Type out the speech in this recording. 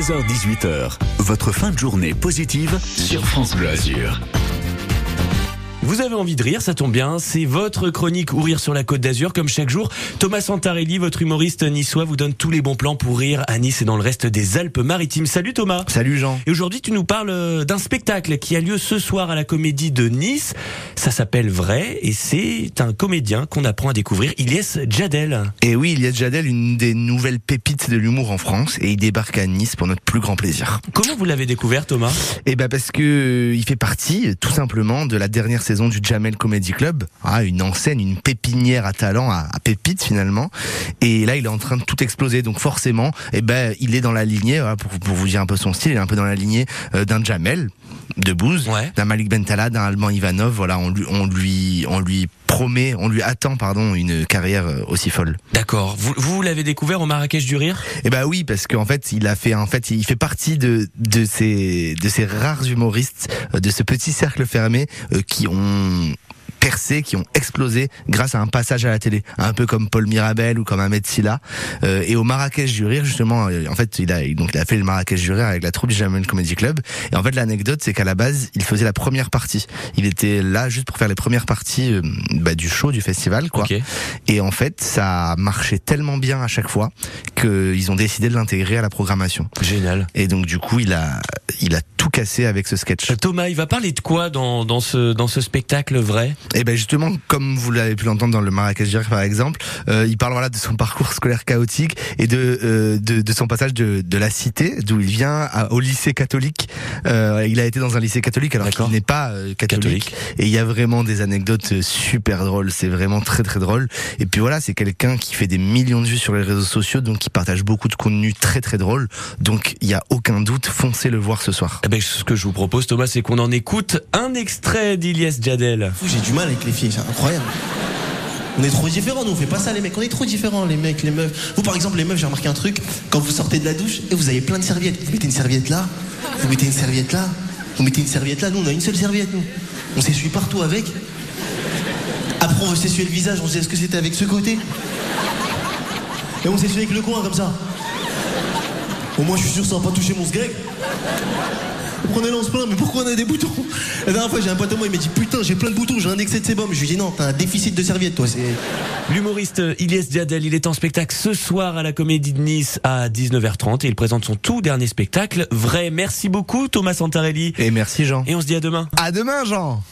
16h18h, votre fin de journée positive sur France Bleu Azur. Vous avez envie de rire, ça tombe bien. C'est votre chronique ou rire sur la Côte d'Azur, comme chaque jour. Thomas Santarelli, votre humoriste niçois, vous donne tous les bons plans pour rire à Nice et dans le reste des Alpes-Maritimes. Salut Thomas. Salut Jean. Et aujourd'hui, tu nous parles euh, d'un spectacle qui a lieu ce soir à la Comédie de Nice. Ça s'appelle Vrai et c'est un comédien qu'on apprend à découvrir, Ilyes Jadel. Et oui, Ilyes Jadel, une des nouvelles pépites de l'humour en France, et il débarque à Nice pour notre plus grand plaisir. Comment vous l'avez découvert, Thomas? Eh ben parce que euh, il fait partie, tout simplement, de la dernière saison du Jamel Comedy Club, ah, une enseigne, une pépinière à talent, à, à pépites finalement. Et là, il est en train de tout exploser, donc forcément, eh ben, il est dans la lignée, voilà, pour, pour vous dire un peu son style, il est un peu dans la lignée euh, d'un Jamel de Bouze, Ouais. d'un Malik Bentala, d'un Allemand Ivanov. Voilà, on lui, on lui, on lui promet, on lui attend, pardon, une carrière euh, aussi folle. D'accord. Vous, vous l'avez découvert au Marrakech du Rire? Eh ben oui, parce qu'en fait, il a fait, en fait, il fait partie de de ces de ces rares humoristes euh, de ce petit cercle fermé qui ont percé, qui ont explosé grâce à un passage à la télé, un peu comme Paul Mirabel ou comme Ahmed Silla. Euh, et au Marrakech du rire, justement, euh, en fait, il a donc il a fait le Marrakech du rire avec la troupe du Jamel Comedy Club. Et en fait, l'anecdote, c'est qu'à la base, il faisait la première partie. Il était là juste pour faire les premières parties euh, bah, du show, du festival, quoi. Et en fait, ça marchait tellement bien à chaque fois qu'ils ont décidé de l'intégrer à la programmation. Génial. Et donc du coup, il a, il a tout cassé avec ce sketch. Euh, Thomas, il va parler de quoi dans, dans, ce, dans ce spectacle vrai? Et ben justement, comme vous l'avez pu l'entendre dans le Marrakech Rire, par exemple, euh, il parle voilà de son parcours scolaire chaotique et de euh, de, de son passage de, de la cité, d'où il vient, à- au lycée catholique. Euh, il a été dans un lycée catholique alors qu'il n'est pas euh, catholique. Catholique. Et il y a vraiment des anecdotes euh, super drôles. C'est vraiment très très drôle. Et puis voilà, c'est quelqu'un qui fait des millions de vues sur les réseaux sociaux, donc qui partage beaucoup de contenu très très drôle. Donc il y a aucun doute, foncez le voir ce soir. Eh ben, ce que je vous propose, Thomas, c'est qu'on en écoute un extrait d'Ilyes Jadel. J'ai du mal avec les filles, c'est incroyable. On est trop différents, nous on fait pas ça les mecs, on est trop différents les mecs, les meufs. Vous par exemple les meufs, j'ai remarqué un truc, quand vous sortez de la douche et vous avez plein de serviettes, vous mettez une serviette là, vous mettez une serviette là, vous mettez une serviette là, nous on a une seule serviette nous. On s'essuie partout avec. Après on veut s'essuyer le visage, on sait est-ce que c'était avec ce côté? Et on s'essuie avec le coin comme ça. Au moins je suis sûr ça va pas toucher mon sgreg. On est là, on se plaint, mais pourquoi on a des boutons La dernière fois, j'ai un pote à moi, il m'a dit Putain, j'ai plein de boutons, j'ai un excès de sébum. Je lui ai dit Non, t'as un déficit de serviette, toi. C'est. L'humoriste Ilyes Jadel, il est en spectacle ce soir à la Comédie de Nice à 19h30 et il présente son tout dernier spectacle. Vrai, merci beaucoup Thomas Santarelli. Et merci Jean. Et on se dit à demain. À demain Jean.